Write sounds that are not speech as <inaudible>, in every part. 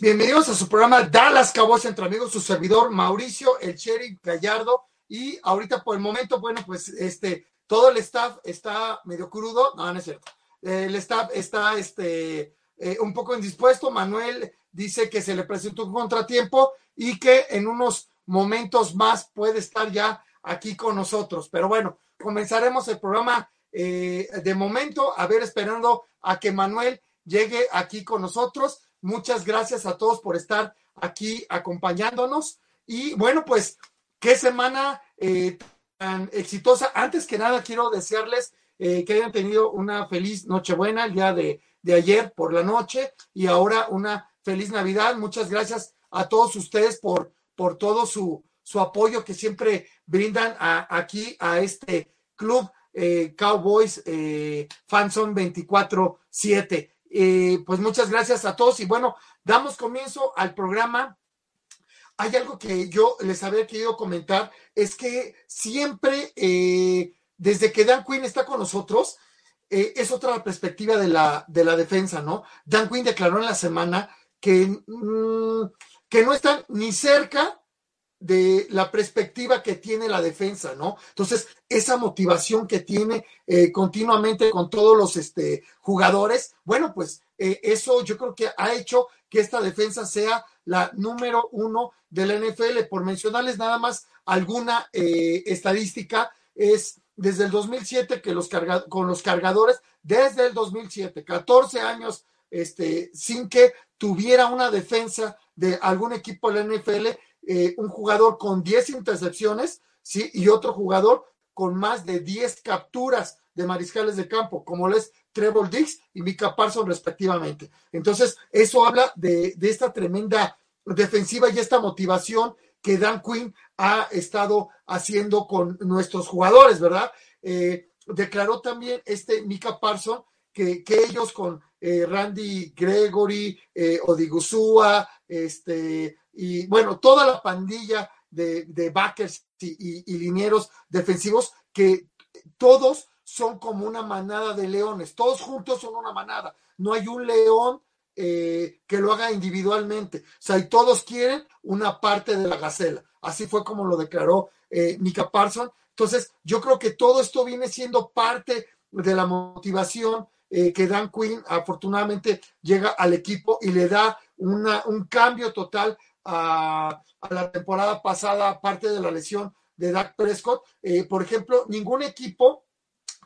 Bienvenidos a su programa Dallas Cowboys entre amigos, su servidor Mauricio, el Cherry Gallardo. Y ahorita por el momento, bueno, pues este, todo el staff está medio crudo. No, no es cierto. El staff está este, eh, un poco indispuesto. Manuel dice que se le presentó un contratiempo y que en unos momentos más puede estar ya aquí con nosotros. Pero bueno, comenzaremos el programa eh, de momento, a ver, esperando a que Manuel llegue aquí con nosotros. Muchas gracias a todos por estar aquí acompañándonos. Y bueno, pues, qué semana eh, tan exitosa. Antes que nada, quiero desearles eh, que hayan tenido una feliz Nochebuena el día de, de ayer por la noche y ahora una feliz Navidad. Muchas gracias a todos ustedes por, por todo su, su apoyo que siempre brindan a, aquí a este club eh, Cowboys eh, Fanson 24-7. Eh, pues muchas gracias a todos y bueno, damos comienzo al programa. Hay algo que yo les había querido comentar, es que siempre, eh, desde que Dan Quinn está con nosotros, eh, es otra perspectiva de la, de la defensa, ¿no? Dan Quinn declaró en la semana que, mmm, que no están ni cerca de la perspectiva que tiene la defensa, ¿no? Entonces, esa motivación que tiene eh, continuamente con todos los este, jugadores, bueno, pues eh, eso yo creo que ha hecho que esta defensa sea la número uno de la NFL. Por mencionarles nada más alguna eh, estadística, es desde el 2007 que los con los cargadores, desde el 2007, 14 años este, sin que tuviera una defensa de algún equipo de la NFL eh, un jugador con 10 intercepciones, ¿sí? Y otro jugador con más de 10 capturas de mariscales de campo, como lo es Trevor Dix y Mika Parson respectivamente. Entonces, eso habla de, de esta tremenda defensiva y esta motivación que Dan Quinn ha estado haciendo con nuestros jugadores, ¿verdad? Eh, declaró también este Mika Parson que, que ellos con eh, Randy Gregory, eh, Odigusua, este, y bueno, toda la pandilla de, de backers y, y, linieros defensivos que todos son como una manada de leones, todos juntos son una manada, no hay un león eh, que lo haga individualmente, o sea, y todos quieren una parte de la gacela, así fue como lo declaró eh, Mika Parson, entonces yo creo que todo esto viene siendo parte de la motivación eh, que Dan Quinn afortunadamente llega al equipo y le da una, un cambio total a, a, la temporada pasada, aparte de la lesión de Dak Prescott. Eh, por ejemplo, ningún equipo,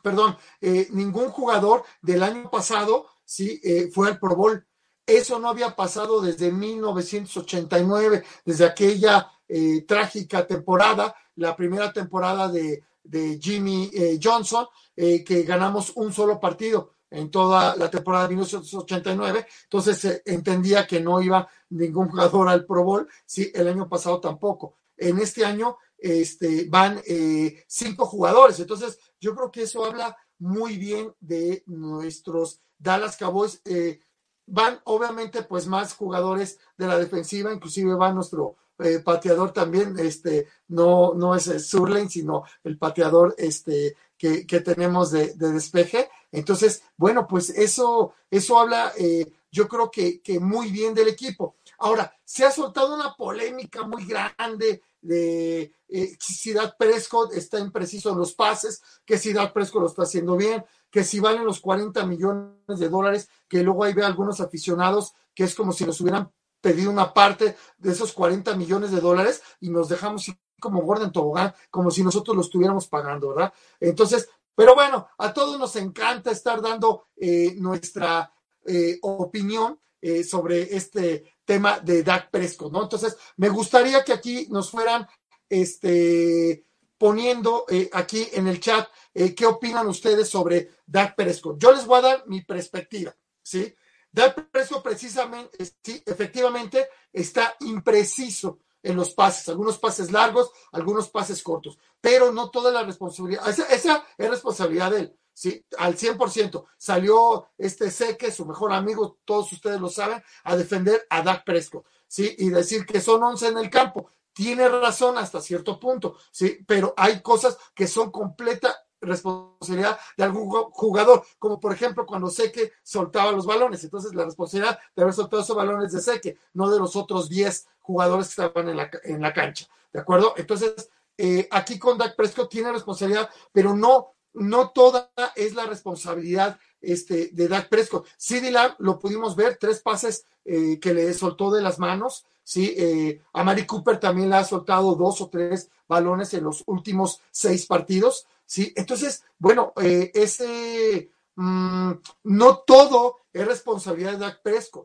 perdón, eh, ningún jugador del año pasado sí, eh, fue al Pro Bowl. Eso no había pasado desde 1989, desde aquella eh, trágica temporada, la primera temporada de, de Jimmy eh, Johnson, que ganamos un solo partido en toda la temporada de 1989, entonces se eh, entendía que no iba ningún jugador al Pro Bowl, sí, el año pasado tampoco. En este año este, van eh, cinco jugadores, entonces yo creo que eso habla muy bien de nuestros Dallas Cowboys. Eh, van obviamente pues más jugadores de la defensiva, inclusive va nuestro eh, pateador también, este, no, no es el Surlane, sino el pateador este, que, que tenemos de, despeje. Entonces, bueno, pues eso, eso habla, eh, yo creo que, que muy bien del equipo. Ahora, se ha soltado una polémica muy grande de eh, si Dak Prescott está impreciso en los pases, que si Dak Prescott lo está haciendo bien, que si valen los 40 millones de dólares, que luego ahí ve algunos aficionados que es como si nos hubieran pedido una parte de esos 40 millones de dólares y nos dejamos como Gordon Tobogán, como si nosotros lo estuviéramos pagando, ¿verdad? Entonces, pero bueno, a todos nos encanta estar dando eh, nuestra eh, opinión eh, sobre este tema de Dak Prescott, ¿no? Entonces, me gustaría que aquí nos fueran este, poniendo eh, aquí en el chat qué opinan ustedes sobre Dak Prescott. Yo les voy a dar mi perspectiva, ¿sí? Dak Prescott precisamente, sí, efectivamente, está impreciso en los pases, algunos pases largos, algunos pases cortos, pero no toda la responsabilidad, esa, esa es responsabilidad de él, sí, al 100%. Salió este Seque, su mejor amigo, todos ustedes lo saben, a defender a Dak Prescott, sí, y decir que son 11 en el campo. Tiene razón hasta cierto punto, sí, pero hay cosas que son completa, responsabilidad de algún jugador, como por ejemplo cuando Seque soltaba los balones. Entonces, la responsabilidad de haber soltado esos balones de Seque, no de los otros 10 jugadores que estaban en la, en la cancha. ¿De acuerdo? Entonces, eh, aquí con Dak Prescott tiene responsabilidad, pero no, no toda es la responsabilidad este, de Dak Prescott. CD Lamb lo pudimos ver, tres pases eh, que le soltó de las manos. Sí, eh, a Mari Cooper también le ha soltado dos o tres balones en los últimos seis partidos. Sí, entonces, bueno, eh, ese mm, no todo es responsabilidad de Dak.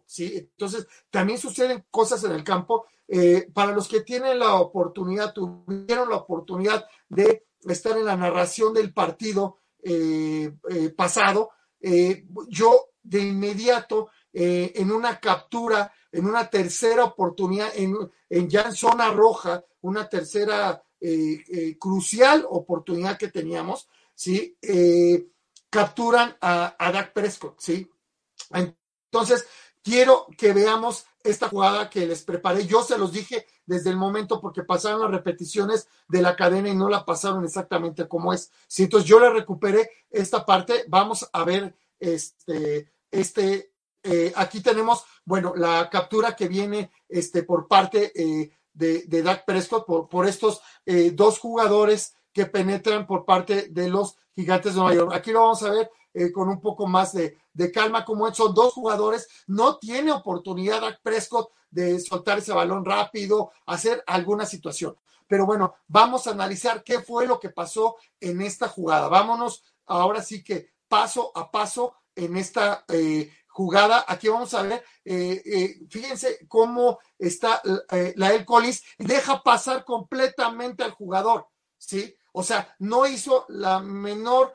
Sí, entonces también suceden cosas en el campo. para los que tienen la oportunidad, tuvieron la oportunidad de estar en la narración del partido pasado, yo de inmediato en una captura en una tercera oportunidad, en ya en zona roja, una tercera eh, eh, crucial oportunidad que teníamos, ¿sí? Eh, capturan a, a Dak Prescott, ¿sí? Entonces, quiero que veamos esta jugada que les preparé. Yo se los dije desde el momento porque pasaron las repeticiones de la cadena y no la pasaron exactamente como es. Sí, entonces yo le recuperé esta parte. Vamos a ver este, este, aquí tenemos, bueno, la captura que viene este, por parte de, Dak Prescott por, por estos eh, dos jugadores que penetran por parte de los gigantes de Nueva York. Aquí lo vamos a ver con un poco más de, de calma, como son dos jugadores, no tiene oportunidad Dak Prescott de soltar ese balón rápido, hacer alguna situación. Pero bueno, vamos a analizar qué fue lo que pasó en esta jugada. Vámonos ahora sí que paso a paso en esta eh, jugada. Aquí vamos a ver, eh, eh, fíjense cómo está eh, la El Collins, deja pasar completamente al jugador, ¿sí? O sea, no hizo la menor,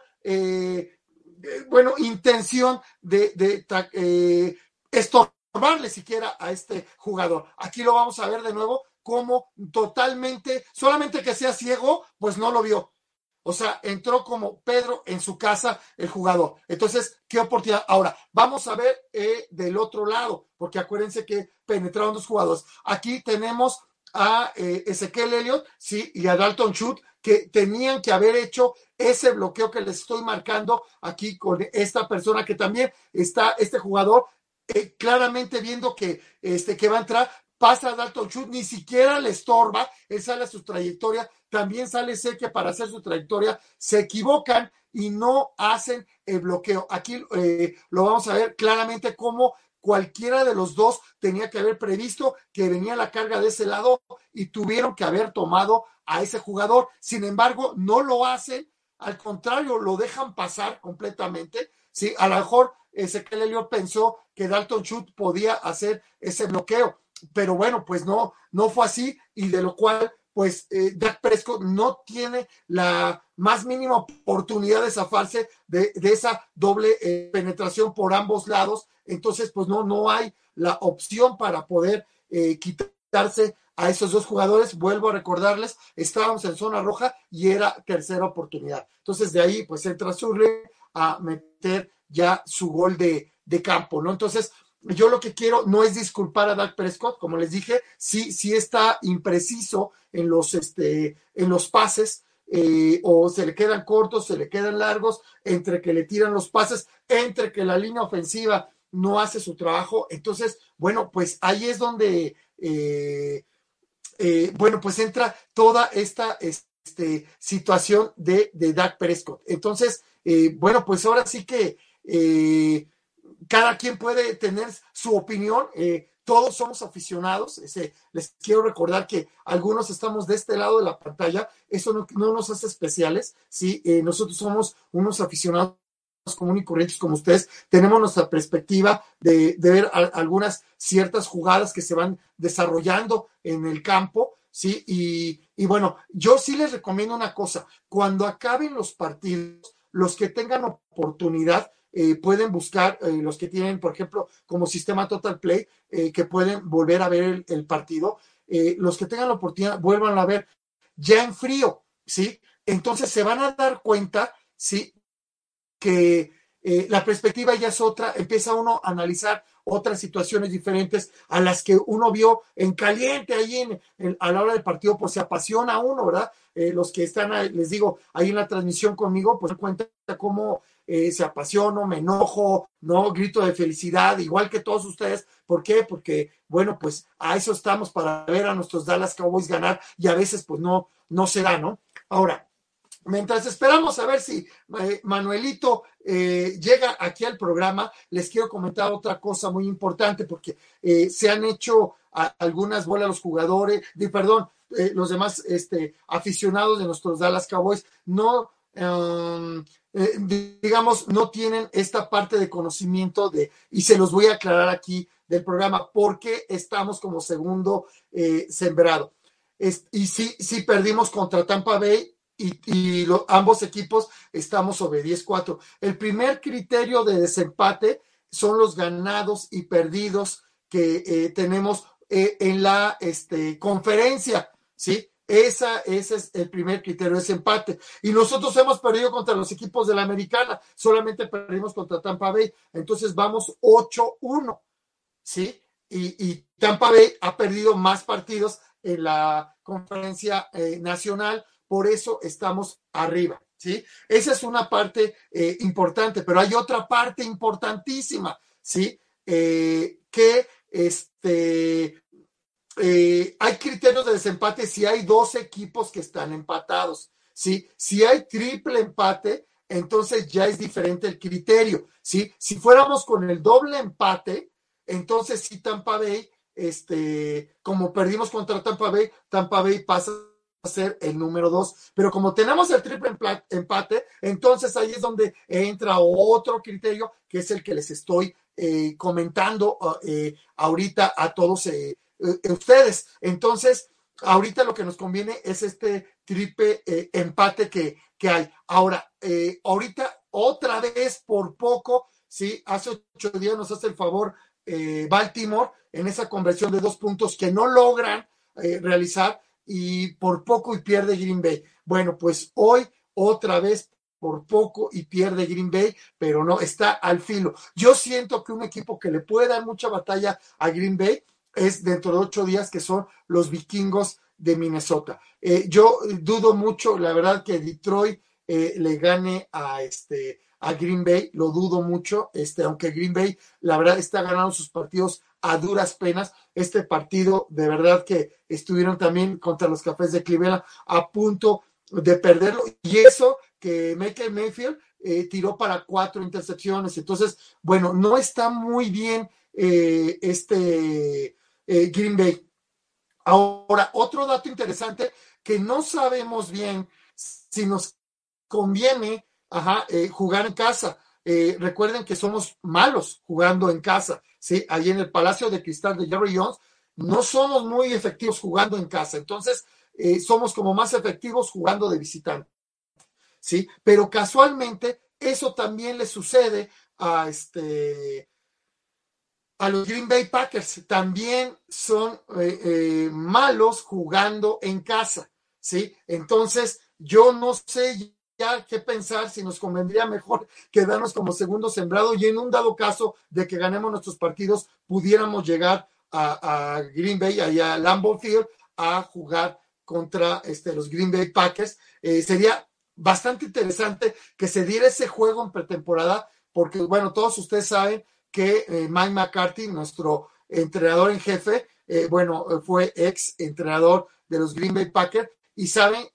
bueno, intención de, de estorbarle siquiera a este jugador. Aquí lo vamos a ver de nuevo, como totalmente, solamente que sea ciego, pues no lo vio. O sea, entró como Pedro en su casa el jugador. Entonces, qué oportunidad. Ahora, vamos a ver eh, del otro lado, porque acuérdense que penetraron dos jugadores. Aquí tenemos a eh, Ezequiel Elliott, sí, y a Dalton Schut, que tenían que haber hecho ese bloqueo que les estoy marcando aquí con esta persona que también está, este jugador, eh, claramente viendo que, este, que va a entrar, pasa a Dalton Schut, ni siquiera le estorba, él sale a su trayectoria, también sale que para hacer su trayectoria, se equivocan y no hacen el bloqueo. Aquí eh, lo vamos a ver claramente cómo cualquiera de los dos tenía que haber previsto que venía la carga de ese lado y tuvieron que haber tomado a ese jugador. Sin embargo, no lo hacen, al contrario, lo dejan pasar completamente. Sí, a lo mejor Ezequiel Elliott pensó que Dalton Schut podía hacer ese bloqueo pero bueno, pues no, no fue así y de lo cual pues eh, Dak Prescott no tiene la más mínima oportunidad de zafarse de, esa doble eh, penetración por ambos lados. Entonces, pues no, no hay la opción para poder eh, quitarse a esos dos jugadores. Vuelvo a recordarles, estábamos en zona roja y era tercera oportunidad. Entonces, de ahí, pues entra Surle a meter ya su gol de, de campo, ¿no? Entonces, yo lo que quiero no es disculpar a Dak Prescott, como les dije, sí, sí está impreciso en los, este, en los pases, eh, o se le quedan cortos, se le quedan largos, entre que le tiran los pases, entre que la línea ofensiva no hace su trabajo. Entonces, bueno, pues ahí es donde, eh, eh, bueno, pues entra toda esta este, situación de, de Dak Prescott. Entonces, bueno, pues ahora sí que cada quien puede tener su opinión. Eh, todos somos aficionados. les quiero recordar que algunos estamos de este lado de la pantalla. Eso no, nos hace especiales. ¿sí? Eh, nosotros somos unos aficionados comunes y corrientes como ustedes. Tenemos nuestra perspectiva de, ver algunas ciertas jugadas que se van desarrollando en el campo. ¿sí? Y, y bueno, yo sí les recomiendo una cosa. Cuando acaben los partidos, los que tengan oportunidad, eh, pueden buscar eh, los que tienen, por ejemplo, como sistema Total Play, eh, que pueden volver a ver el, partido. los que tengan la oportunidad, vuelvan a ver ya en frío, ¿sí? Entonces se van a dar cuenta, ¿sí? Que la perspectiva ya es otra, empieza uno a analizar otras situaciones diferentes a las que uno vio en caliente ahí en, a la hora del partido, pues se apasiona uno, ¿verdad? Los que están, les digo, ahí en la transmisión conmigo, pues cuenta cómo eh, se apasiono, me enojo, no grito de felicidad, igual que todos ustedes. ¿Por qué? Porque, bueno, pues a eso estamos para ver a nuestros Dallas Cowboys ganar y a veces pues no, no se da, ¿no? Ahora, Mientras esperamos a ver si eh, Manuelito eh, llega aquí al programa, les quiero comentar otra cosa muy importante porque se han hecho algunas bolas los jugadores, perdón, los demás este, aficionados de nuestros Dallas Cowboys no, um, digamos, no tienen esta parte de conocimiento de, y se los voy a aclarar aquí del programa, porque estamos como segundo sembrado. y sí, sí perdimos contra Tampa Bay y, ambos equipos estamos sobre 10-4. El primer criterio de desempate son los ganados y perdidos que eh, tenemos eh, en la este, conferencia, ¿sí? Esa, ese es el primer criterio, de desempate. Y nosotros hemos perdido contra los equipos de la americana, solamente perdimos contra Tampa Bay, entonces vamos 8-1, ¿sí? Y, Tampa Bay ha perdido más partidos en la conferencia eh, nacional, por eso estamos arriba. ¿Sí? Esa es una parte eh, importante, pero hay otra parte importantísima, ¿sí? Eh, que este, eh, hay criterios de desempate si hay dos equipos que están empatados, ¿sí? Si hay triple empate, entonces ya es diferente el criterio, ¿sí? Si fuéramos con el doble empate, entonces sí Tampa Bay, este, como perdimos contra Tampa Bay, Tampa Bay pasa ser el número dos. Pero como tenemos el triple empate, entonces ahí es donde entra otro criterio que es el que les estoy eh, comentando eh, ahorita a todos eh, ustedes. Entonces, ahorita lo que nos conviene es este triple empate que, que, hay. Ahora, ahorita otra vez por poco, sí, hace ocho días nos hace el favor Baltimore en esa conversión de dos puntos que no logran realizar y por poco y pierde Green Bay. Bueno, pues hoy otra vez por poco y pierde Green Bay, pero no, está al filo. Yo siento que un equipo que le puede dar mucha batalla a Green Bay es dentro de ocho días, que son los vikingos de Minnesota. Eh, yo dudo mucho, la verdad, que Detroit eh, le gane a este a Green Bay, lo dudo mucho, este, aunque Green Bay, la verdad, está ganando sus partidos a duras penas. Este partido, de verdad que estuvieron también contra los Cafés de Cleveland a punto de perderlo. Y eso que Michael Mayfield eh, tiró para cuatro intercepciones. Entonces, bueno, no está muy bien este eh, Green Bay. Ahora, otro dato interesante que no sabemos bien si nos conviene jugar en casa. recuerden que somos malos jugando en casa. ¿sí? Allí en el Palacio de Cristal de Jerry Jones, no somos muy efectivos jugando en casa, entonces eh, somos como más efectivos jugando de visitante, ¿sí? Pero casualmente eso también le sucede a este a los Green Bay Packers, también son eh, eh, malos jugando en casa, ¿sí? Entonces, yo no sé ya qué pensar si nos convendría mejor <laughs> quedarnos como segundo sembrado y en un dado caso de que ganemos nuestros partidos, pudiéramos llegar a, Green Bay, allá a Lambeau Field, a jugar contra este, los Green Bay Packers. Eh, sería bastante interesante que se diera ese juego en pretemporada, porque, bueno, todos ustedes saben que eh, Mike McCarthy, nuestro entrenador en jefe, eh, bueno, fue ex entrenador de los Green Bay Packers, y saben,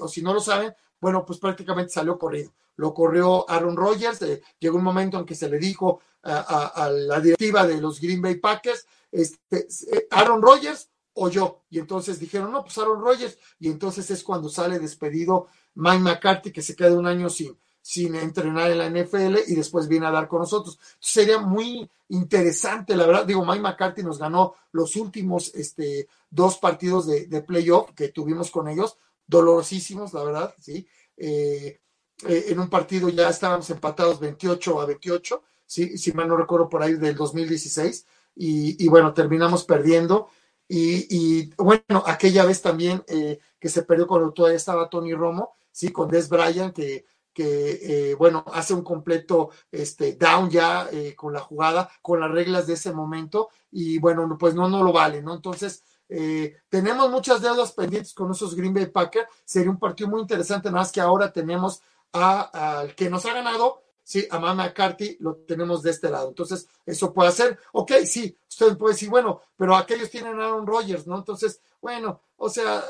o si no lo saben, bueno, pues prácticamente salió corrido. Lo corrió Aaron Rodgers, eh, llegó un momento en que se le dijo a, la directiva de los Green Bay Packers, este, eh, Aaron Rodgers o yo. Y entonces dijeron, no, pues Aaron Rodgers. Y entonces es cuando sale despedido Mike McCarthy, que se queda un año sin, sin entrenar en la NFL y después viene a dar con nosotros. sería muy interesante, la verdad. Digo, Mike McCarthy nos ganó los últimos este, dos partidos de, de playoff que tuvimos con ellos dolorosísimos, la verdad, ¿sí? Eh, eh, en un partido ya estábamos empatados 28 a 28, ¿sí? si mal no recuerdo por ahí del 2016, y, y bueno, terminamos perdiendo. Y, bueno, aquella vez también eh, que se perdió cuando todavía estaba Tony Romo, sí, con Des Bryant, que, que eh, bueno, hace un completo este, down ya eh, con la jugada, con las reglas de ese momento, y bueno, pues no, no lo vale, ¿no? Entonces, eh, tenemos muchas deudas pendientes con esos Green Bay Packers, sería un partido muy interesante, nada más que ahora tenemos al que nos ha ganado, sí, a Mama McCarthy lo tenemos de este lado. Entonces, eso puede ser, ok, sí, usted puede decir, bueno, pero aquellos tienen a Aaron Rodgers, ¿no? Entonces, bueno, o sea,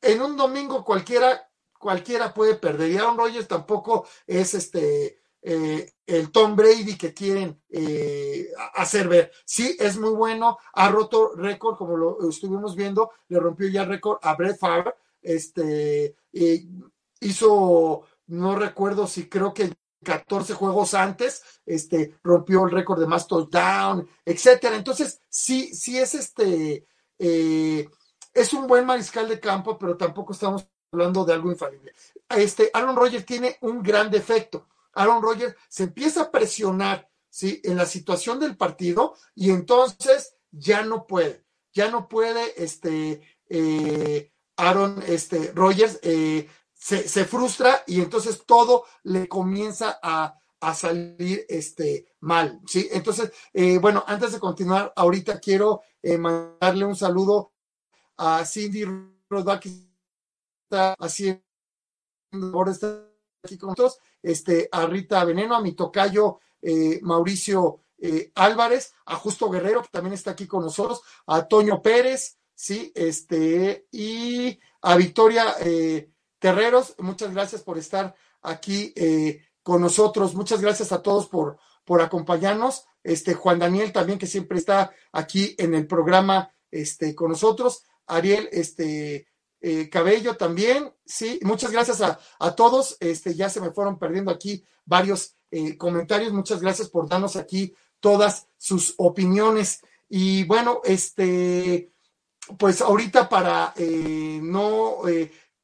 en un domingo cualquiera cualquiera puede perder. Y Aaron Rodgers tampoco es este eh, el Tom Brady que quieren eh, hacer ver. Sí, es muy bueno, ha roto récord, como lo estuvimos viendo, le rompió ya récord a Brett Favre, este, hizo, no recuerdo si creo que 14 juegos antes, este, rompió el récord de más touchdown, etcétera. Entonces, sí, sí es este, eh, es un buen mariscal de campo, pero tampoco estamos hablando de algo infalible. Este, Aaron Rodgers tiene un gran defecto. Aaron Rodgers se empieza a presionar ¿sí? en la situación del partido y entonces ya no puede, ya no puede este, eh, Aaron este, Rodgers, eh, se, frustra y entonces todo le comienza a, salir este, mal. ¿sí? Entonces, eh, bueno, antes de continuar, ahorita quiero mandarle un saludo a Cindy Rodakis haciendo ahora está aquí con nosotros, este, a Rita Veneno, a mi tocayo eh, Mauricio eh, Álvarez, a Justo Guerrero, que también está aquí con nosotros, a Toño Pérez, sí, este, y a Victoria eh, Terreros, muchas gracias por estar aquí con nosotros, muchas gracias a todos por, por acompañarnos, este, Juan Daniel también, que siempre está aquí en el programa, este, con nosotros, Ariel, este, eh, Cabello también, sí, muchas gracias a, todos, este, ya se me fueron perdiendo aquí varios eh, comentarios, muchas gracias por darnos aquí todas sus opiniones. Y bueno, este, pues ahorita para eh, no,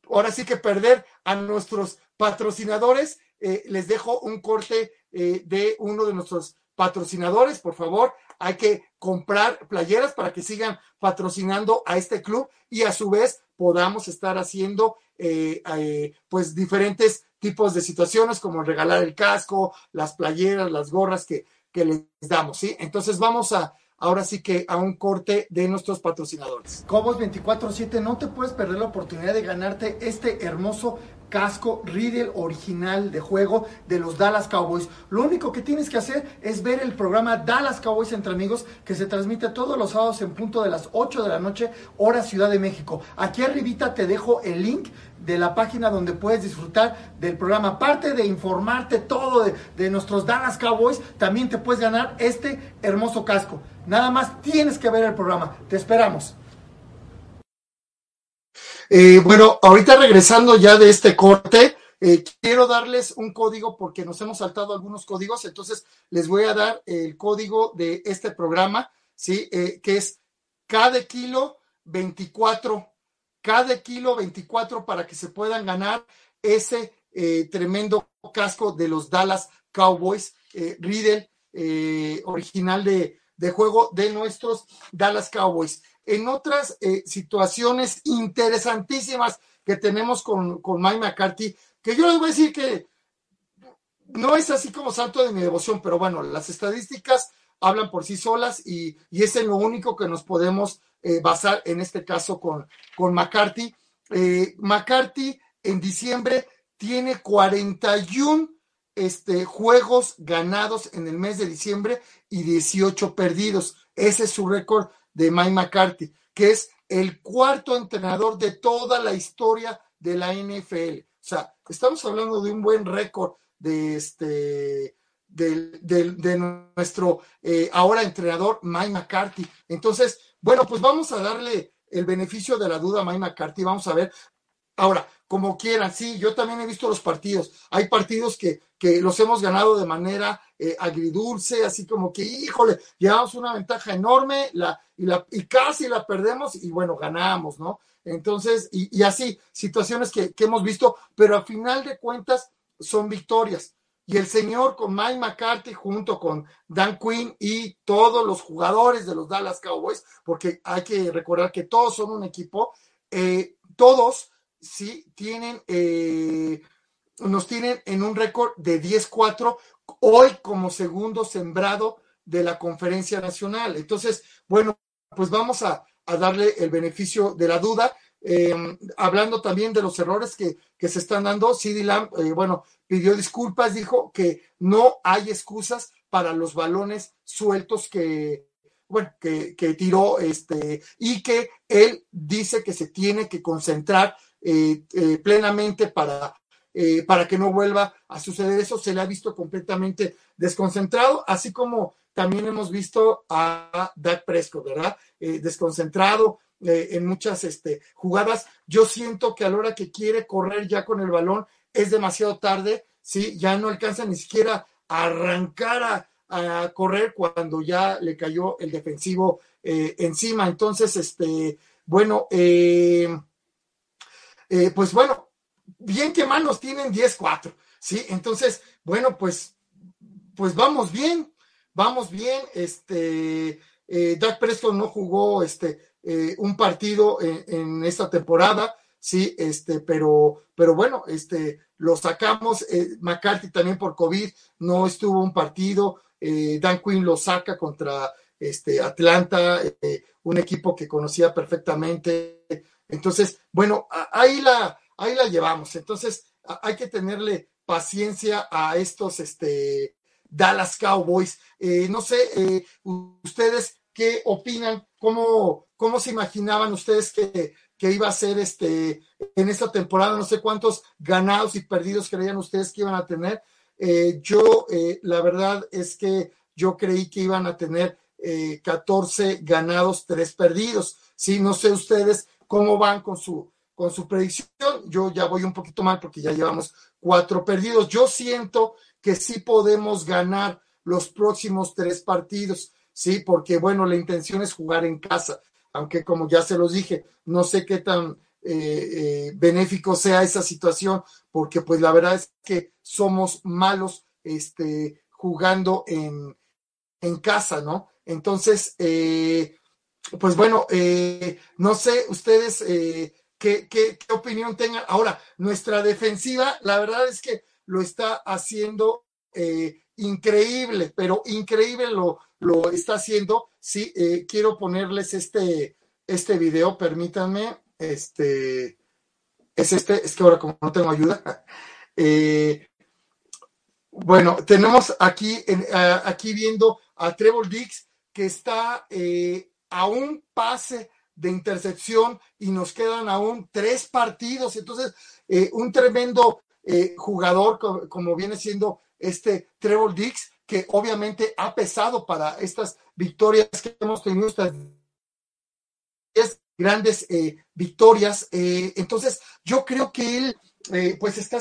ahora sí que perder a nuestros patrocinadores, les dejo un corte de uno de nuestros patrocinadores, por favor, hay que comprar playeras para que sigan patrocinando a este club y a su vez podamos estar haciendo eh, eh, pues diferentes tipos de situaciones como regalar el casco, las playeras, las gorras que, que les damos, ¿sí? Entonces vamos a, ahora sí que a un corte de nuestros patrocinadores. Cobos 24-7, no te puedes perder la oportunidad de ganarte este hermoso casco Riddle original de juego de los Dallas Cowboys. Lo único que tienes que hacer es ver el programa Dallas Cowboys entre amigos que se transmite todos los sábados en punto de las 8 de la noche, hora Ciudad de México. Aquí arribita te dejo el link de la página donde puedes disfrutar del programa. Aparte de informarte todo de, de nuestros Dallas Cowboys, también te puedes ganar este hermoso casco. Nada más tienes que ver el programa. Te esperamos. Eh, bueno, ahorita regresando ya de este corte, eh, quiero darles un código porque nos hemos saltado algunos códigos, entonces les voy a dar el código de este programa, ¿sí? Eh, que es cada kilo 24, cada kilo 24 para que se puedan ganar ese tremendo casco de los Dallas Cowboys, Riddle, original de, de juego de nuestros Dallas Cowboys en otras eh, situaciones interesantísimas que tenemos con, con Mike McCarthy, que yo les voy a decir que no es así como santo de mi devoción, pero bueno, las estadísticas hablan por sí solas y, es en lo único que nos podemos eh, basar en este caso con, con McCarthy. Eh, McCarthy en diciembre tiene 41 este, juegos ganados en el mes de diciembre y 18 perdidos. Ese es su récord de Mike McCarthy, que es el cuarto entrenador de toda la historia de la NFL. O sea, estamos hablando de un buen récord de este de, nuestro eh, ahora entrenador Mike McCarthy. Entonces, bueno, pues vamos a darle el beneficio de la duda a Mike McCarthy. Vamos a ver. Ahora, como quieran, sí, yo también he visto los partidos. Hay partidos que, que los hemos ganado de manera eh, agridulce, así como que, híjole, llevamos una ventaja enorme la, y, la, y casi la perdemos y bueno, ganamos, ¿no? Entonces, y, así, situaciones que, que, hemos visto, pero a final de cuentas son victorias. Y el señor con Mike McCarthy junto con Dan Quinn y todos los jugadores de los Dallas Cowboys, porque hay que recordar que todos son un equipo, eh, todos sí tienen... Eh, nos tienen en un récord de 10-4, hoy como segundo sembrado de la conferencia nacional. Entonces, bueno, pues vamos a, darle el beneficio de la duda. Em, hablando también de los errores que, se están dando, CD Lamb, eh, bueno, pidió disculpas, dijo que no hay excusas para los balones sueltos que, bueno, que, tiró, este, y que él dice que se tiene que concentrar eh, eh, plenamente para, para que no vuelva a suceder eso. Se le ha visto completamente desconcentrado, así como también hemos visto a Dak Prescott, ¿verdad? Eh, desconcentrado eh, en muchas este, jugadas. Yo siento que a la hora que quiere correr ya con el balón es demasiado tarde, ¿sí? Ya no alcanza ni siquiera a arrancar a, correr cuando ya le cayó el defensivo eh, encima. Entonces, este, bueno, pues bueno, bien que manos tienen 10-4, ¿sí? Entonces, bueno, pues, pues vamos bien, vamos bien, este, eh, Dak Prescott no jugó este, eh, un partido en, esta temporada, sí, este, pero, pero bueno, este, lo sacamos, eh, McCarthy también por COVID no estuvo un partido, eh, Dan Quinn lo saca contra este, Atlanta, un equipo que conocía perfectamente, entonces, bueno, ahí la, ahí la llevamos, entonces hay que tenerle paciencia a estos, este, Dallas Cowboys. Eh, no sé, eh, ustedes qué opinan, cómo, cómo se imaginaban ustedes que, iba a ser este en esta temporada, no sé cuántos ganados y perdidos creían ustedes que iban a tener. Eh, yo, la verdad es que yo creí que iban a tener 14 ganados, 3 perdidos. Sí, no sé ustedes cómo van con su, con su predicción. Yo ya voy un poquito mal porque ya llevamos cuatro perdidos. Yo siento que sí podemos ganar los próximos tres partidos, sí, porque bueno, la intención es jugar en casa, aunque como ya se los dije, no sé qué tan eh, eh, benéfico sea esa situación, porque pues la verdad es que somos malos este, jugando en, en casa, ¿no? Entonces, eh, pues bueno, no sé ustedes qué, qué, opinión tengan. Ahora, nuestra defensiva, la verdad es que lo está haciendo eh, increíble, pero increíble lo, lo está haciendo. Sí, eh, quiero ponerles este, este video, permítanme, este, es este, es que ahora como no tengo ayuda. <laughs> Eh, bueno, tenemos aquí, aquí viendo a Trevor Dix que está a un pase de intercepción y nos quedan aún tres partidos. Entonces, un tremendo eh, jugador como, viene siendo este Trevor Dix, que obviamente ha pesado para estas victorias que hemos tenido, estas grandes eh, victorias. Eh, entonces, yo creo que él pues está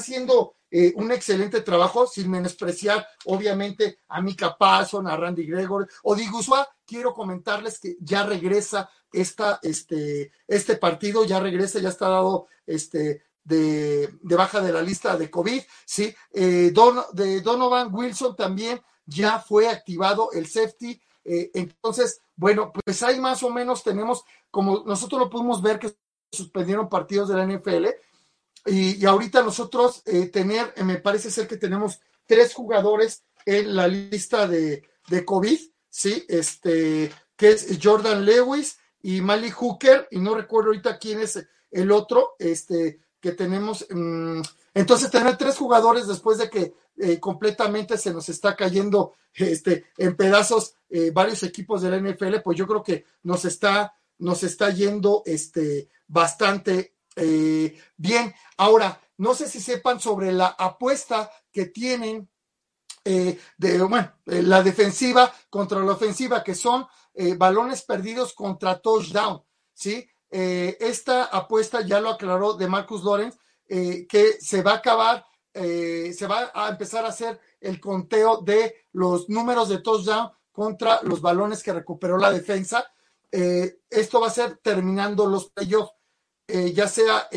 haciendo un excelente trabajo, sin menospreciar obviamente a Mika Parson, a Randy Gregor o Digusua. Quiero comentarles que ya regresa esta, este, este partido, ya regresa, ya está dado este, de, baja de la lista de COVID, ¿sí? Eh, de Donovan Wilson también ya fue activado el safety. Eh, entonces, bueno, pues ahí más o menos tenemos, como nosotros lo pudimos ver que suspendieron partidos de la NFL, y, ahorita nosotros eh, tener, me parece ser que tenemos tres jugadores en la lista de, de COVID, ¿sí? Este, que es Jordan Lewis y Malik Hooker, y no recuerdo ahorita quién es el otro, este, que tenemos. Mm, entonces, tener tres jugadores después de que eh, completamente se nos está cayendo este, en pedazos eh, varios equipos de la NFL, pues yo creo que nos está, nos está yendo este, bastante eh, bien. Ahora, no sé si sepan sobre la apuesta que tienen de, bueno, la defensiva contra la ofensiva, que son balones perdidos contra touchdown, ¿sí? Eh, esta apuesta ya lo aclaró de Marcus Lorenz, eh, que se va a acabar, eh, se va a empezar a hacer el conteo de los números de touchdown contra los balones que recuperó la defensa. esto va a ser terminando los playoffs, ya sea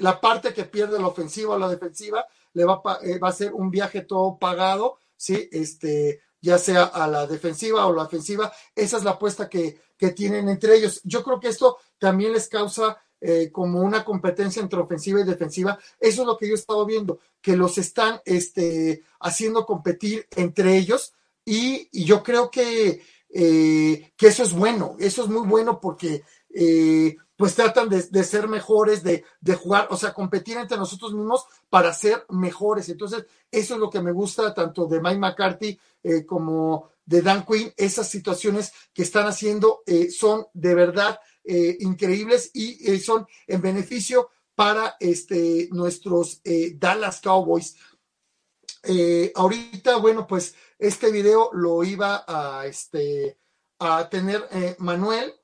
la parte que pierde la ofensiva o la defensiva, le va, va a ser un viaje todo pagado, ¿sí? Este, ya sea a la defensiva o la ofensiva. Esa es la apuesta que, que tienen entre ellos. Yo creo que esto también les causa eh, como una competencia entre ofensiva y defensiva. Eso es lo que yo he estado viendo, que los están este, haciendo competir entre ellos y, yo creo que, eh, que eso es bueno, eso es muy bueno porque eh, pues tratan de, ser mejores, de, jugar, o sea, competir entre nosotros mismos para ser mejores. Entonces, eso es lo que me gusta tanto de Mike McCarthy como de Dan Quinn. Esas situaciones que están haciendo son de verdad eh, increíbles y eh, son en beneficio para este, nuestros eh, Dallas Cowboys. ahorita, bueno, pues este video lo iba a, este, a tener Manuel,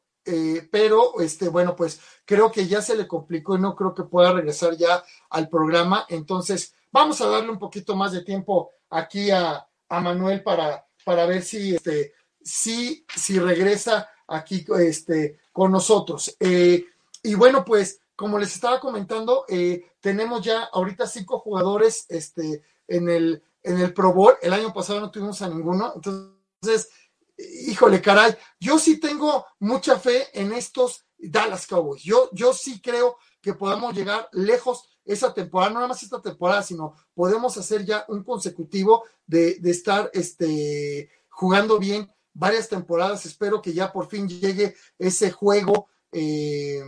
pero este, bueno, pues creo que ya se le complicó y no creo que pueda regresar ya al programa. Entonces, vamos a darle un poquito más de tiempo aquí a, a Manuel para, para ver si, este, si, si regresa aquí este, con nosotros. Eh, y bueno, pues como les estaba comentando, eh, tenemos ya ahorita cinco jugadores este, en, el, en el Pro Bowl. El año pasado no tuvimos a ninguno. Entonces, híjole, caray, yo sí tengo mucha fe en estos Dallas Cowboys. Yo, yo sí creo que podamos llegar lejos esa temporada, no nada más esta temporada, sino podemos hacer ya un consecutivo de, de estar este, jugando bien varias temporadas. Espero que ya por fin llegue ese juego eh,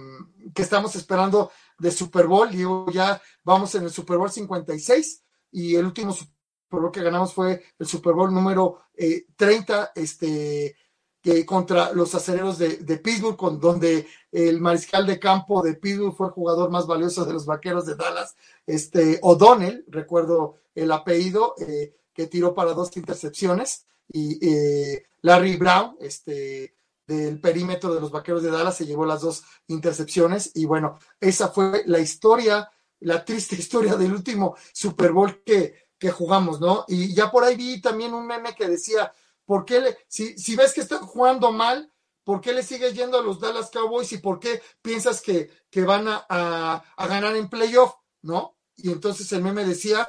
que estamos esperando de Super Bowl. Digo, ya vamos en el Super Bowl 56 y el último Super Bowl que ganamos fue el Super Bowl número 30, eh, este, que contra los acereros de, Pittsburgh, con, donde el mariscal de campo de Pittsburgh fue el jugador más valioso de los vaqueros de Dallas, este O'Donnell, recuerdo el apellido, eh, que tiró para dos intercepciones y eh, Larry Brown, este, del perímetro de los Vaqueros de Dallas, se llevó las dos intercepciones y bueno, esa fue la historia, la triste <laughs> historia del último Super Bowl que, que jugamos, ¿no? Y ya por ahí vi también un meme que decía, ¿por qué le, si, si ves que están jugando mal, ¿por qué le sigues yendo a los Dallas Cowboys y por qué piensas que, que van a, a, ganar en playoff, ¿no? Y entonces el meme decía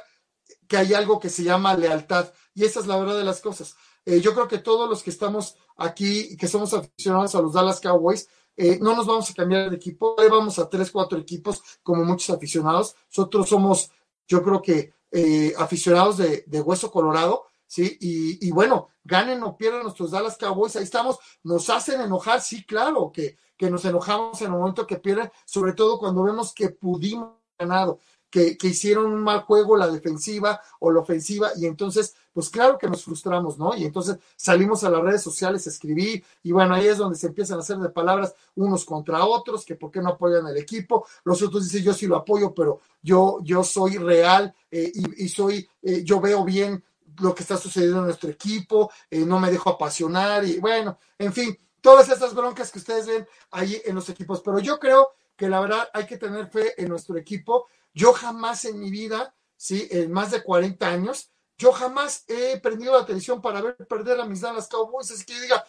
que hay algo que se llama lealtad y esa es la verdad de las cosas. Eh, yo creo que todos los que estamos aquí, que somos aficionados a los Dallas Cowboys, eh, no nos vamos a cambiar de equipo, vamos a tres, cuatro equipos como muchos aficionados. Nosotros somos, yo creo que, eh, aficionados de, hueso colorado, ¿sí? Y, y, bueno, ganen o pierdan nuestros Dallas Cowboys, ahí estamos, nos hacen enojar, sí, claro, que, que nos enojamos en el momento que pierden, sobre todo cuando vemos que pudimos ganado que, hicieron un mal juego la defensiva o la ofensiva y entonces, pues claro que nos frustramos, ¿no? Y entonces salimos a las redes sociales a escribir y bueno, ahí es donde se empiezan a hacer de palabras unos contra otros, que por qué no apoyan al equipo, los otros dicen yo sí lo apoyo, pero yo, yo soy real eh, y, soy, eh, yo veo bien lo que está sucediendo en nuestro equipo, eh, no me dejo apasionar y bueno, en fin, todas esas broncas que ustedes ven ahí en los equipos, pero yo creo que la verdad hay que tener fe en nuestro equipo yo jamás en mi vida, sí, en más de 40 años, yo jamás he prendido la televisión para ver perder a mis Dallas Cowboys. Es que yo diga,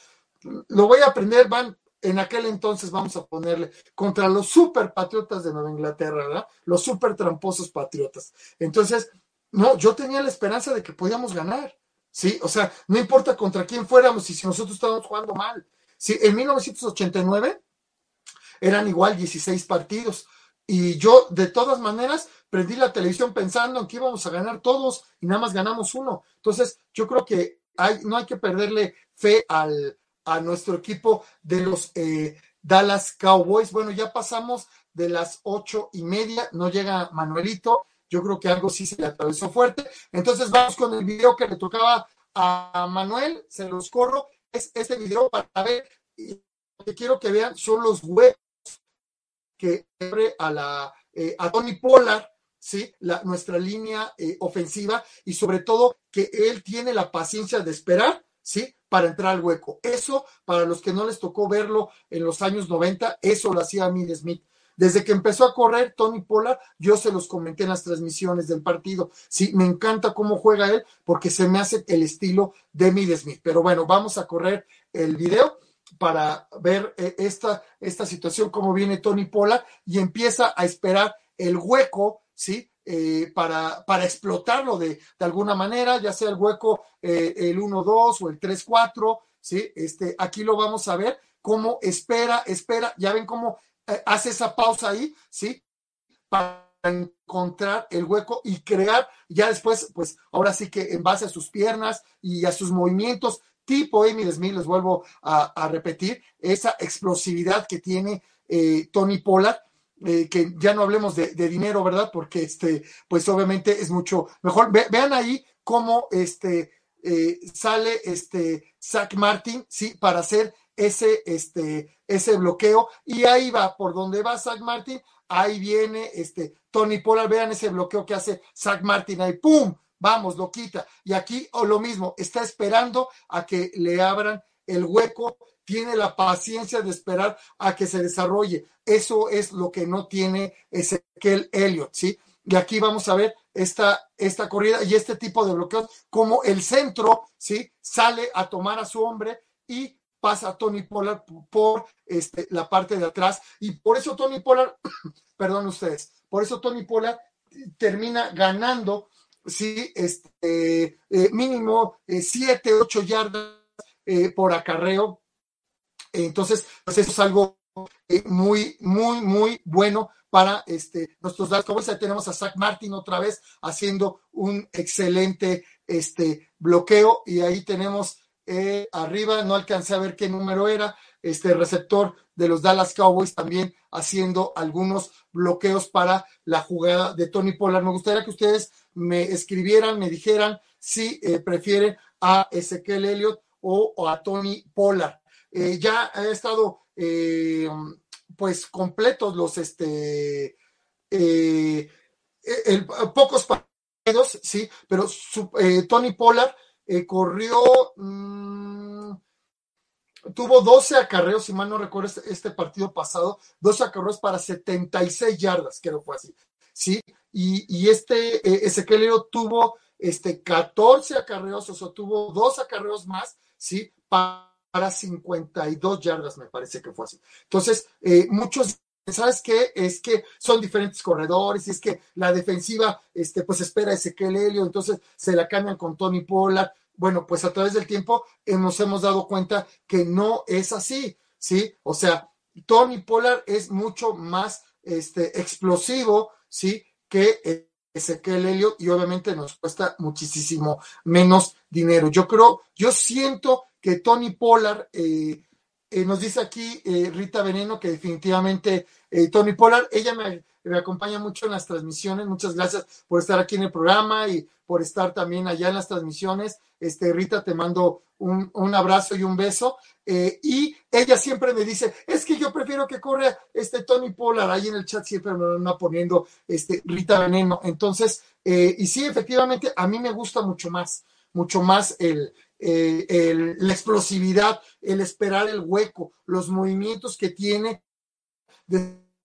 lo voy a aprender, van en aquel entonces vamos a ponerle contra los super patriotas de Nueva Inglaterra, ¿verdad? Los super tramposos patriotas. Entonces, no, yo tenía la esperanza de que podíamos ganar, ¿sí? O sea, no importa contra quién fuéramos y si nosotros estábamos jugando mal. Sí, en 1989 eran igual 16 partidos. Y yo, de todas maneras, prendí la televisión pensando en que íbamos a ganar todos y nada más ganamos uno. Entonces, yo creo que hay, no hay que perderle fe al, a nuestro equipo de los eh, Dallas Cowboys. Bueno, ya pasamos de las ocho y media, no llega Manuelito. Yo creo que algo sí se le atravesó fuerte. Entonces, vamos con el video que le tocaba a Manuel. Se los corro. Es este video para ver. que quiero que vean son los huevos que a la eh, a Tony Pollard, ¿sí? La, nuestra línea eh, ofensiva y sobre todo que él tiene la paciencia de esperar, ¿sí? Para entrar al hueco. Eso, para los que no les tocó verlo en los años 90, eso lo hacía Mil Smith. Desde que empezó a correr Tony Pollard, yo se los comenté en las transmisiones del partido. Sí, me encanta cómo juega él porque se me hace el estilo de Mid Smith. Pero bueno, vamos a correr el video para ver eh, esta, esta situación, cómo viene Tony Pola y empieza a esperar el hueco, ¿sí? Eh, para, para explotarlo de, de, alguna manera, ya sea el hueco, eh, el 1-2 o el 3-4, ¿sí? Este, aquí lo vamos a ver, cómo espera, espera, ya ven cómo hace esa pausa ahí, ¿sí? Para encontrar el hueco y crear ya después, pues ahora sí que en base a sus piernas y a sus movimientos, tipo Amy Smith, les vuelvo a, repetir, esa explosividad que tiene eh, Tony Pollard, eh, que ya no hablemos de, dinero, ¿verdad? Porque este, pues obviamente es mucho mejor. vean ahí cómo este eh, sale este Zach Martin, sí, para hacer ese, este, ese bloqueo. Y ahí va, por donde va Zach Martin, ahí viene este Tony Pollard, vean ese bloqueo que hace Zach Martin, ahí, ¡pum! Vamos, lo quita. Y aquí, o lo mismo, está esperando a que le abran el hueco tiene la paciencia de esperar a que se desarrolle. Eso es lo que no tiene Ezequiel Elliott, ¿sí? Y aquí vamos a ver esta, esta corrida y este tipo de bloqueos, como el centro, ¿sí? Sale a tomar a su hombre y pasa a Tony Pollard por este, la parte de atrás. Y por eso Tony Pollard, <clears throat> perdón ustedes, por eso Tony Pollard termina ganando, sí, este, eh, mínimo 7, eh, 8 yardas eh, por acarreo entonces, pues eso es algo muy, muy, muy bueno para este, nuestros Dallas Cowboys. Ahí tenemos a Zach Martin otra vez haciendo un excelente este, bloqueo y ahí tenemos arriba, no alcancé a ver qué número era, este receptor de los Dallas Cowboys también haciendo algunos bloqueos para la jugada de Tony Pollard. Me gustaría que ustedes me escribieran, me dijeran si eh, prefieren a Ezequiel Elliott o a Tony Pollard. Eh, ya ha estado eh, pues completos los este el, pocos partidos, sí, pero Tony Pollard corrió, mm, tuvo 12 acarreos, si mal no recuerdo este, este, partido pasado, 12 acarreos para 76 yardas, creo que fue así, sí, y, y este Ezequiel tuvo este 14 acarreos, o sea, tuvo dos acarreos más, sí, para para 52 yardas, me parece que fue así. Entonces, eh, muchos, ¿sabes qué? Es que son diferentes corredores y es que la defensiva, este, pues espera ese que Helio, entonces se la cambian con Tony Pollard. Bueno, pues a través del tiempo eh, nos hemos dado cuenta que no es así, ¿sí? O sea, Tony Pollard es mucho más este, explosivo, ¿sí? Que Ezequiel Helio y obviamente nos cuesta muchísimo menos dinero. Yo creo, yo siento que Tony Pollard, eh, eh, nos dice aquí eh, Rita Veneno que definitivamente Tony Pollard, ella me, acompaña mucho en las transmisiones, muchas gracias por estar aquí en el programa y por estar también allá en las transmisiones. Este, Rita, te mando un, un abrazo y un beso. y ella siempre me dice, es que yo prefiero que corra este Tony Pollard, ahí en el chat siempre me van poniendo este, Rita Veneno. Entonces, y sí, efectivamente, a mí me gusta mucho más, mucho más el, eh, la explosividad, el esperar el hueco, los movimientos que tiene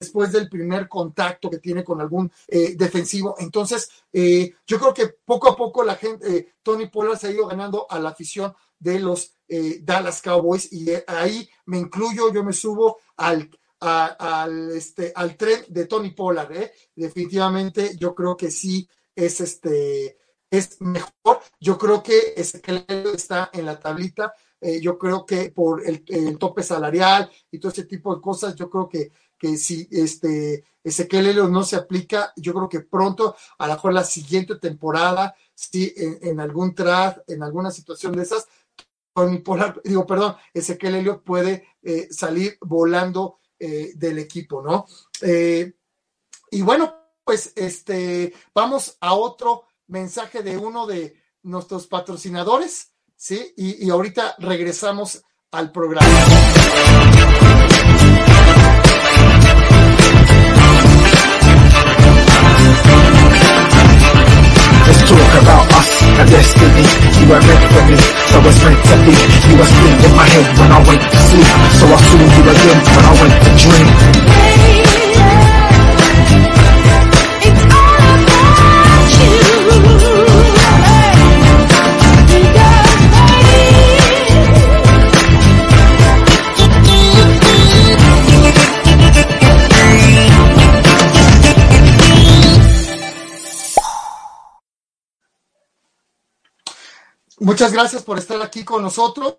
después del primer contacto que tiene con algún eh, defensivo. Entonces, eh, yo creo que poco a poco la gente, Tony Pollard se ha ido ganando a la afición de los Dallas Cowboys y ahí me incluyo, yo me subo al, al, este, al tren de Tony Pollard. Definitivamente yo creo que sí es este es mejor. Yo creo que Ezequiel está en la tablita. Eh, yo creo que por el, tope salarial y todo ese tipo de cosas, yo creo que, que si este Ezequiel no se aplica, yo creo que pronto, a lo mejor la siguiente temporada, si en, algún draft, en alguna situación de esas, digo, perdón, Ezequiel Helio puede eh, salir volando eh, del equipo, ¿no? y bueno, pues este, vamos a otro mensaje de uno de nuestros patrocinadores, ¿sí? Y, y ahorita regresamos al programa. Muchas gracias por estar aquí con nosotros.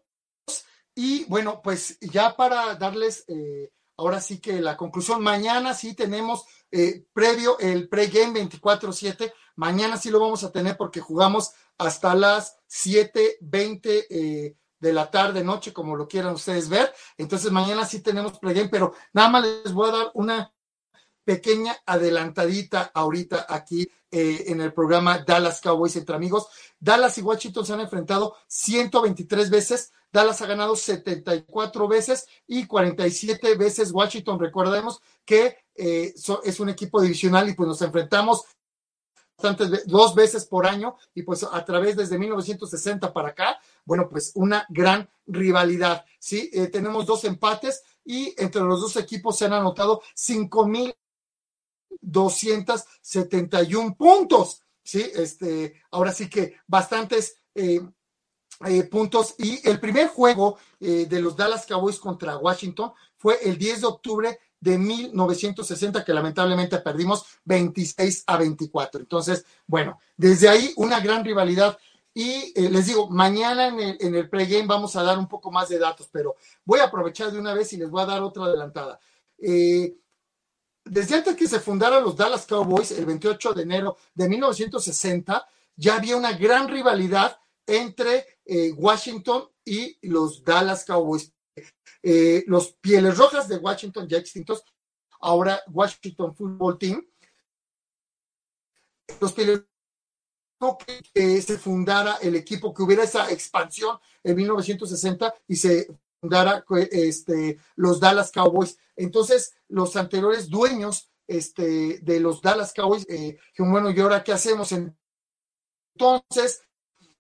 Y bueno, pues ya para darles eh, ahora sí que la conclusión. Mañana sí tenemos eh, previo el pregame 24-7. Mañana sí lo vamos a tener porque jugamos hasta las 7:20 eh, de la tarde, noche, como lo quieran ustedes ver. Entonces mañana sí tenemos pregame, pero nada más les voy a dar una pequeña adelantadita ahorita aquí eh, en el programa Dallas Cowboys entre amigos. Dallas y Washington se han enfrentado 123 veces. Dallas ha ganado 74 veces y 47 veces Washington. Recordemos que eh, es un equipo divisional y pues nos enfrentamos dos veces por año y pues a través desde 1960 para acá, bueno, pues una gran rivalidad, ¿sí? Eh, tenemos dos empates y entre los dos equipos se han anotado 5.271 puntos, ¿sí? Este, ahora sí que bastantes eh, eh, puntos y el primer juego de los Dallas Cowboys contra Washington fue el 10 de octubre de 1960 que lamentablemente perdimos 26 a 24. Entonces, bueno, desde ahí una gran rivalidad. Y eh, les digo, mañana en el, en el pregame vamos a dar un poco más de datos, pero voy a aprovechar de una vez y les voy a dar otra adelantada. Eh, desde antes que se fundaran los Dallas Cowboys, el 28 de enero de 1960, ya había una gran rivalidad entre eh, Washington y los Dallas Cowboys. Eh, los Pieles Rojas de Washington, ya extintos, ahora Washington Football Team. Los Pieles que se fundara el equipo, que hubiera esa expansión en 1960 y se fundara este, los Dallas Cowboys. Entonces, los anteriores dueños este, de los Dallas Cowboys, eh, bueno, ¿y ahora qué hacemos? Entonces,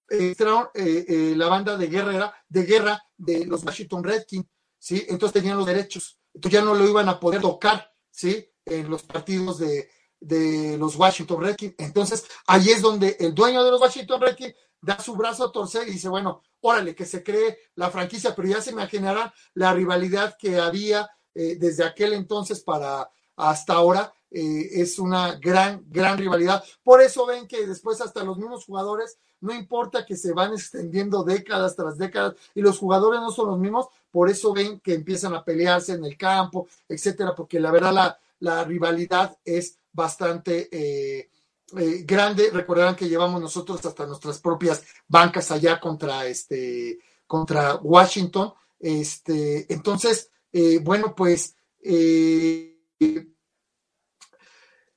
eh, eh, la banda de guerra, de guerra de los Washington Redskins, ¿sí? Entonces tenían los derechos, entonces ya no lo iban a poder tocar, ¿sí? En los partidos de, de los Washington Redskins. Entonces, ahí es donde el dueño de los Washington Redskins da su brazo a torcer y dice, bueno, órale, que se cree la franquicia, pero ya se imaginarán la rivalidad que había eh, desde aquel entonces para hasta ahora. Eh, es una gran, gran rivalidad. Por eso ven que después hasta los mismos jugadores no importa que se van extendiendo décadas tras décadas y los jugadores no son los mismos, por eso ven que empiezan a pelearse en el campo, etcétera, porque la verdad la, la rivalidad es bastante eh, eh, grande. Recordarán que llevamos nosotros hasta nuestras propias bancas allá contra este contra Washington. Este, entonces, eh, bueno, pues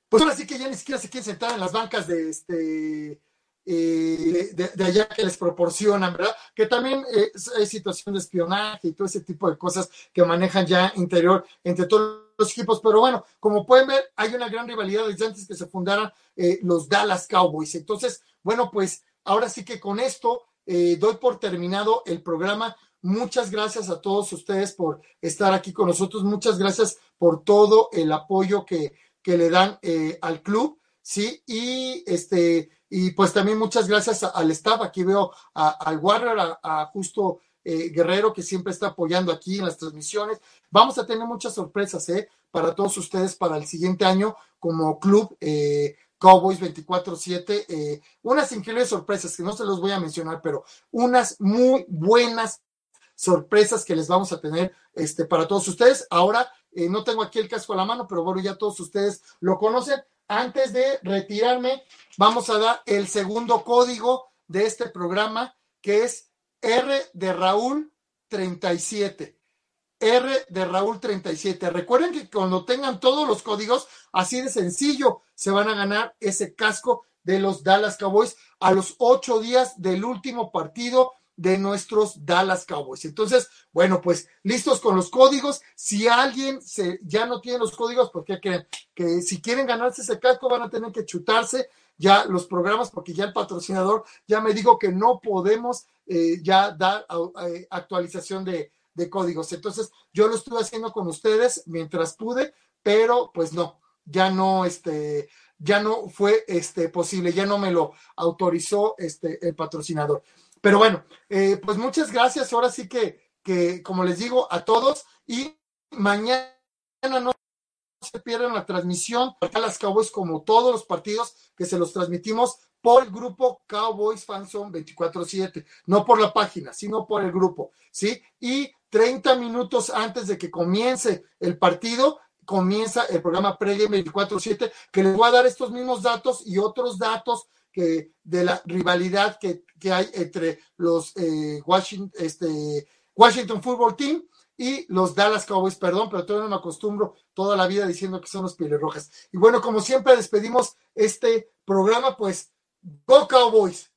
pues ahora sí que ya ni siquiera se quieren sentar en las bancas de este eh, de, allá que les proporcionan, ¿verdad? Que también eh, hay situación de espionaje y todo ese tipo de cosas que manejan ya interior entre todos los equipos, pero bueno, como pueden ver, hay una gran rivalidad desde antes que se fundaran eh, los Dallas Cowboys. Entonces, bueno, pues ahora sí que con esto doy por terminado el programa. Muchas gracias a todos ustedes por estar aquí con nosotros. Muchas gracias por todo el apoyo que, que le dan al club, ¿sí? Y este, y pues también muchas gracias al staff. Aquí veo al Warrior, a, Justo eh, Guerrero, que siempre está apoyando aquí en las transmisiones. Vamos a tener muchas sorpresas ¿eh? para todos ustedes para el siguiente año como club. Eh, Cowboys 24-7, eh, unas increíbles sorpresas que no se los voy a mencionar, pero unas muy buenas sorpresas que les vamos a tener este, para todos ustedes. Ahora, no tengo aquí el casco a la mano, pero bueno, ya todos ustedes lo conocen antes de retirarme, vamos a dar el segundo código de este programa, que es R de Raúl 37. R de Raúl 37. Recuerden que cuando tengan todos los códigos, así de sencillo, se van a ganar ese casco de los Dallas Cowboys a los ocho días del último partido de nuestros Dallas Cowboys. Entonces, bueno, pues listos con los códigos. Si alguien se, ya no tiene los códigos, porque creen que si quieren ganarse ese casco van a tener que chutarse ya los programas, porque ya el patrocinador ya me dijo que no podemos eh, ya dar eh, actualización de, de códigos. Entonces, yo lo estuve haciendo con ustedes mientras pude, pero pues no, ya no, este, ya no fue este, posible, ya no me lo autorizó este, el patrocinador. Pero bueno, eh, pues muchas gracias. Ahora sí que, que, como les digo, a todos y mañana no se pierdan la transmisión a las Cowboys como todos los partidos que se los transmitimos por el grupo Cowboys Fanson 24/7, no por la página, sino por el grupo, ¿sí? Y 30 minutos antes de que comience el partido, comienza el programa Pregame 24-7, que les voy a dar estos mismos datos y otros datos que de la rivalidad que, que hay entre los eh, Washington, este, Washington Football Team y los Dallas Cowboys, perdón, pero todavía no me acostumbro toda la vida diciendo que son los Pieles Rojas. Y bueno, como siempre despedimos este programa, pues, Go Cowboys.